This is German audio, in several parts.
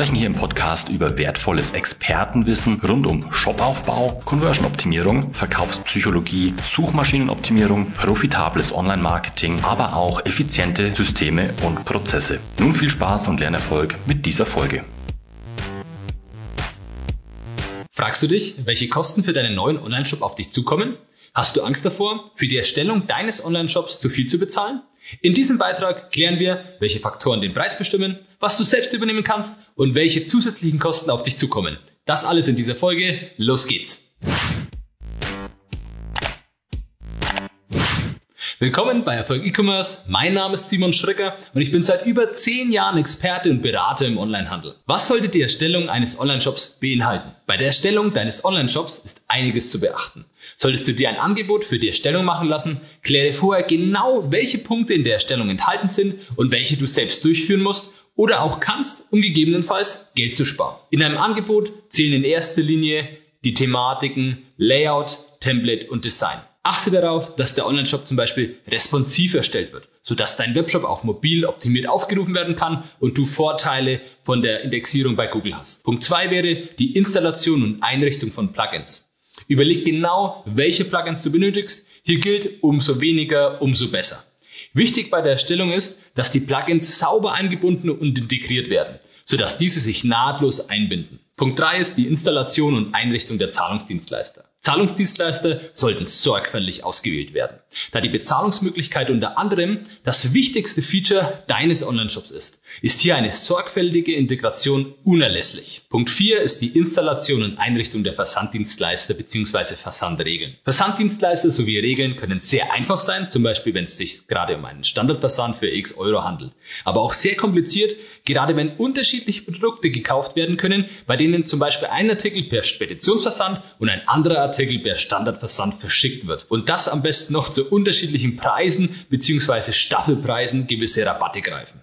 sprechen hier im Podcast über wertvolles Expertenwissen rund um Shopaufbau, Conversion-Optimierung, Verkaufspsychologie, Suchmaschinenoptimierung, profitables Online-Marketing, aber auch effiziente Systeme und Prozesse. Nun viel Spaß und Lernerfolg mit dieser Folge. Fragst du dich, welche Kosten für deinen neuen Online-Shop auf dich zukommen? Hast du Angst davor, für die Erstellung deines Online-Shops zu viel zu bezahlen? In diesem Beitrag klären wir, welche Faktoren den Preis bestimmen, was du selbst übernehmen kannst und welche zusätzlichen Kosten auf dich zukommen. Das alles in dieser Folge. Los geht's! Willkommen bei Erfolg E-Commerce. Mein Name ist Simon Schricker und ich bin seit über zehn Jahren Experte und Berater im Onlinehandel. Was sollte die Erstellung eines Online-Shops beinhalten? Bei der Erstellung deines Online-Shops ist einiges zu beachten. Solltest du dir ein Angebot für die Erstellung machen lassen, kläre vorher genau, welche Punkte in der Erstellung enthalten sind und welche du selbst durchführen musst oder auch kannst, um gegebenenfalls Geld zu sparen. In einem Angebot zählen in erster Linie die Thematiken Layout, Template und Design. Achte darauf, dass der Online-Shop zum Beispiel responsiv erstellt wird, sodass dein Webshop auch mobil optimiert aufgerufen werden kann und du Vorteile von der Indexierung bei Google hast. Punkt zwei wäre die Installation und Einrichtung von Plugins. Überleg genau, welche Plugins du benötigst. Hier gilt, umso weniger, umso besser. Wichtig bei der Erstellung ist, dass die Plugins sauber eingebunden und integriert werden, sodass diese sich nahtlos einbinden. Punkt drei ist die Installation und Einrichtung der Zahlungsdienstleister. Zahlungsdienstleister sollten sorgfältig ausgewählt werden, da die Bezahlungsmöglichkeit unter anderem das wichtigste Feature deines Online-Shops ist, ist hier eine sorgfältige Integration unerlässlich. Punkt 4 ist die Installation und Einrichtung der Versanddienstleister bzw. Versandregeln. Versanddienstleister sowie Regeln können sehr einfach sein, zum Beispiel wenn es sich gerade um einen Standardversand für x Euro handelt, aber auch sehr kompliziert, gerade wenn unterschiedliche Produkte gekauft werden können, bei denen zum Beispiel ein Artikel per Speditionsversand und ein anderer Artikel per Standardversand verschickt wird. Und das am besten noch zu unterschiedlichen Preisen bzw. Staffelpreisen gewisse Rabatte greifen.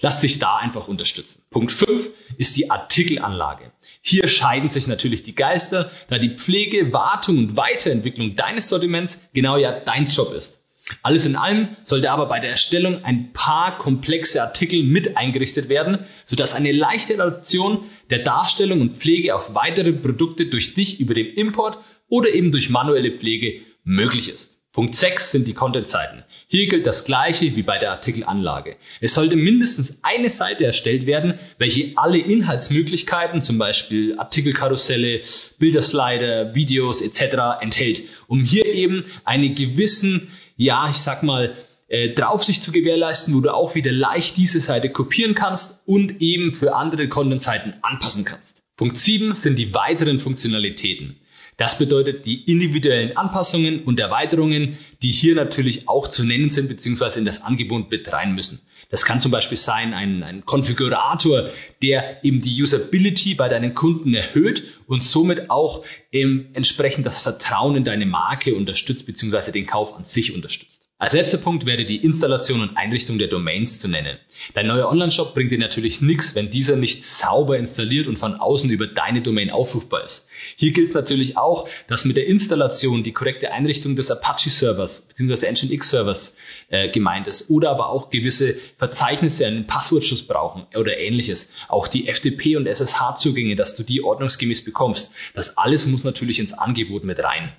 Lass dich da einfach unterstützen. Punkt 5 ist die Artikelanlage. Hier scheiden sich natürlich die Geister, da die Pflege, Wartung und Weiterentwicklung deines Sortiments genau ja dein Job ist. Alles in allem sollte aber bei der Erstellung ein paar komplexe Artikel mit eingerichtet werden, sodass eine leichte Adaption der Darstellung und Pflege auf weitere Produkte durch dich über den Import oder eben durch manuelle Pflege möglich ist. Punkt 6 sind die Content-Seiten. Hier gilt das gleiche wie bei der Artikelanlage. Es sollte mindestens eine Seite erstellt werden, welche alle Inhaltsmöglichkeiten, zum Beispiel Artikelkarusselle, Bilderslider, Videos etc. enthält, um hier eben einen gewissen ja, ich sag mal, äh, Draufsicht zu gewährleisten, wo du auch wieder leicht diese Seite kopieren kannst und eben für andere Content-Seiten anpassen kannst. Punkt 7 sind die weiteren Funktionalitäten. Das bedeutet die individuellen Anpassungen und Erweiterungen, die hier natürlich auch zu nennen sind bzw. in das Angebot mit rein müssen. Das kann zum Beispiel sein ein, ein Konfigurator, der eben die Usability bei deinen Kunden erhöht und somit auch eben entsprechend das Vertrauen in deine Marke unterstützt bzw. den Kauf an sich unterstützt. Als letzter Punkt wäre die Installation und Einrichtung der Domains zu nennen. Dein neuer Online-Shop bringt dir natürlich nichts, wenn dieser nicht sauber installiert und von außen über deine Domain aufrufbar ist. Hier gilt natürlich auch, dass mit der Installation die korrekte Einrichtung des Apache-Servers bzw. Nginx-Servers äh, gemeint ist oder aber auch gewisse Verzeichnisse einen Passwortschutz brauchen oder ähnliches. Auch die FTP und SSH-Zugänge, dass du die ordnungsgemäß bekommst. Das alles muss natürlich ins Angebot mit rein.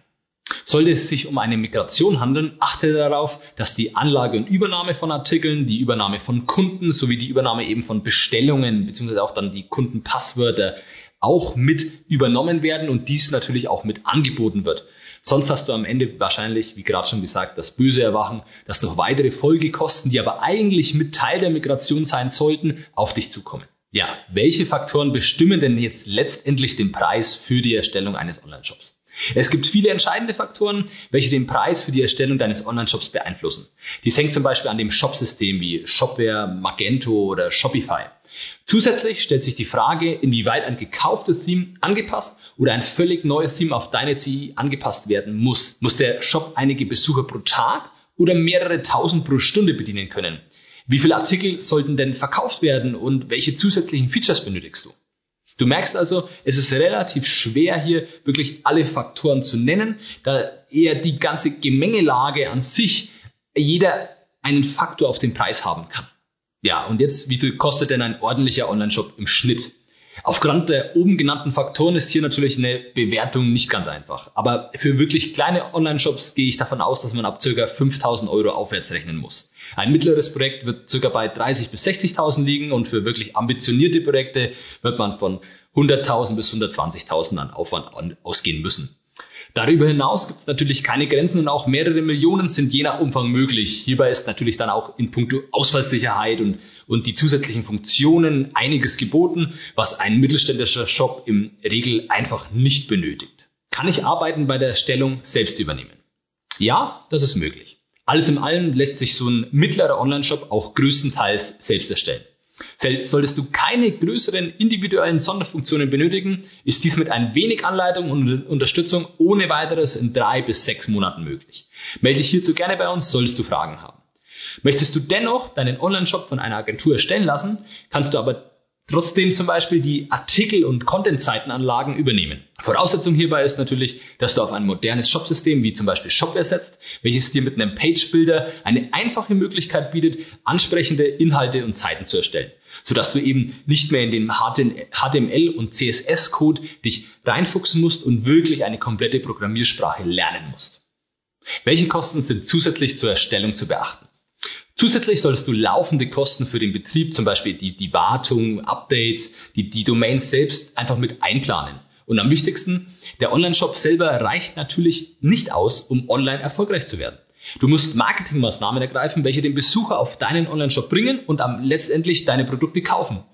Sollte es sich um eine Migration handeln, achte darauf, dass die Anlage und Übernahme von Artikeln, die Übernahme von Kunden sowie die Übernahme eben von Bestellungen beziehungsweise auch dann die Kundenpasswörter auch mit übernommen werden und dies natürlich auch mit angeboten wird. Sonst hast du am Ende wahrscheinlich, wie gerade schon gesagt, das böse Erwachen, dass noch weitere Folgekosten, die aber eigentlich mit Teil der Migration sein sollten, auf dich zukommen. Ja, welche Faktoren bestimmen denn jetzt letztendlich den Preis für die Erstellung eines Online-Shops? Es gibt viele entscheidende Faktoren, welche den Preis für die Erstellung deines Online-Shops beeinflussen. Dies hängt zum Beispiel an dem Shop-System wie Shopware, Magento oder Shopify. Zusätzlich stellt sich die Frage, inwieweit ein gekauftes Theme angepasst oder ein völlig neues Theme auf deine CI angepasst werden muss. Muss der Shop einige Besucher pro Tag oder mehrere tausend pro Stunde bedienen können? Wie viele Artikel sollten denn verkauft werden und welche zusätzlichen Features benötigst du? Du merkst also, es ist relativ schwer hier wirklich alle Faktoren zu nennen, da eher die ganze Gemengelage an sich jeder einen Faktor auf den Preis haben kann. Ja, und jetzt, wie viel kostet denn ein ordentlicher Online-Shop im Schnitt? Aufgrund der oben genannten Faktoren ist hier natürlich eine Bewertung nicht ganz einfach. Aber für wirklich kleine Online-Shops gehe ich davon aus, dass man ab ca. 5000 Euro aufwärts rechnen muss. Ein mittleres Projekt wird ca. bei 30 bis 60.000 liegen und für wirklich ambitionierte Projekte wird man von 100.000 bis 120.000 an Aufwand ausgehen müssen. Darüber hinaus gibt es natürlich keine Grenzen und auch mehrere Millionen sind je nach Umfang möglich. Hierbei ist natürlich dann auch in puncto Ausfallsicherheit und, und die zusätzlichen Funktionen einiges geboten, was ein mittelständischer Shop im Regel einfach nicht benötigt. Kann ich Arbeiten bei der Erstellung selbst übernehmen? Ja, das ist möglich. Alles in allem lässt sich so ein mittlerer Online-Shop auch größtenteils selbst erstellen. Solltest du keine größeren individuellen Sonderfunktionen benötigen, ist dies mit ein wenig Anleitung und Unterstützung ohne weiteres in drei bis sechs Monaten möglich. Melde dich hierzu gerne bei uns, solltest du Fragen haben. Möchtest du dennoch deinen Online-Shop von einer Agentur erstellen lassen, kannst du aber trotzdem zum Beispiel die Artikel- und Content-Seitenanlagen übernehmen. Voraussetzung hierbei ist natürlich, dass du auf ein modernes Shopsystem wie zum Beispiel Shopware setzt, welches dir mit einem Page-Builder eine einfache Möglichkeit bietet, ansprechende Inhalte und Seiten zu erstellen, sodass du eben nicht mehr in den HTML und CSS-Code dich reinfuchsen musst und wirklich eine komplette Programmiersprache lernen musst. Welche Kosten sind zusätzlich zur Erstellung zu beachten? Zusätzlich solltest du laufende Kosten für den Betrieb, zum Beispiel die, die Wartung, Updates, die, die Domains selbst einfach mit einplanen. Und am wichtigsten, der Online-Shop selber reicht natürlich nicht aus, um online erfolgreich zu werden. Du musst Marketingmaßnahmen ergreifen, welche den Besucher auf deinen Online-Shop bringen und am letztendlich deine Produkte kaufen.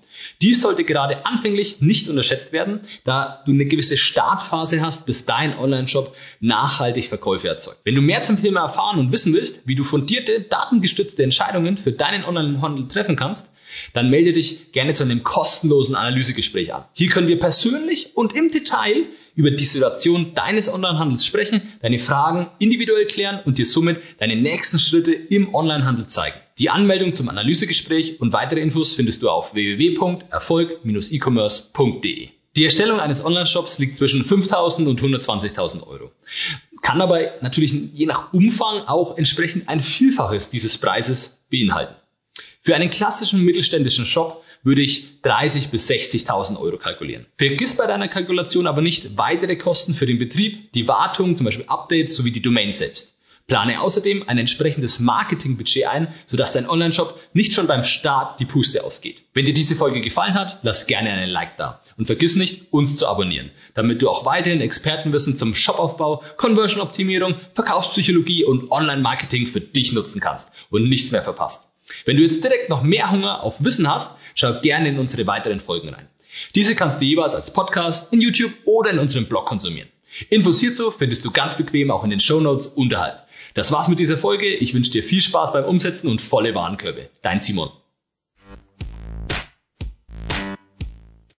Dies sollte gerade anfänglich nicht unterschätzt werden, da du eine gewisse Startphase hast, bis dein Online-Shop nachhaltig Verkäufe erzeugt. Wenn du mehr zum Thema erfahren und wissen willst, wie du fundierte, datengestützte Entscheidungen für deinen Online-Handel treffen kannst, dann melde dich gerne zu einem kostenlosen Analysegespräch an. Hier können wir persönlich und im Detail über die Situation deines Onlinehandels sprechen, deine Fragen individuell klären und dir somit deine nächsten Schritte im Onlinehandel zeigen. Die Anmeldung zum Analysegespräch und weitere Infos findest du auf www.erfolg-e-commerce.de. Die Erstellung eines Online-Shops liegt zwischen 5.000 und 120.000 Euro. Kann aber natürlich je nach Umfang auch entsprechend ein Vielfaches dieses Preises beinhalten. Für einen klassischen mittelständischen Shop würde ich 30 bis 60.000 Euro kalkulieren. Vergiss bei deiner Kalkulation aber nicht weitere Kosten für den Betrieb, die Wartung, zum Beispiel Updates sowie die Domain selbst. Plane außerdem ein entsprechendes Marketingbudget ein, sodass dein Online-Shop nicht schon beim Start die Puste ausgeht. Wenn dir diese Folge gefallen hat, lass gerne einen Like da und vergiss nicht, uns zu abonnieren, damit du auch weiterhin Expertenwissen zum Shopaufbau, Conversion-Optimierung, Verkaufspsychologie und Online-Marketing für dich nutzen kannst und nichts mehr verpasst. Wenn du jetzt direkt noch mehr Hunger auf Wissen hast, schau gerne in unsere weiteren Folgen rein. Diese kannst du jeweils als Podcast, in YouTube oder in unserem Blog konsumieren. Infos hierzu findest du ganz bequem auch in den Show Notes unterhalb. Das war's mit dieser Folge. Ich wünsche dir viel Spaß beim Umsetzen und volle Warenkörbe. Dein Simon.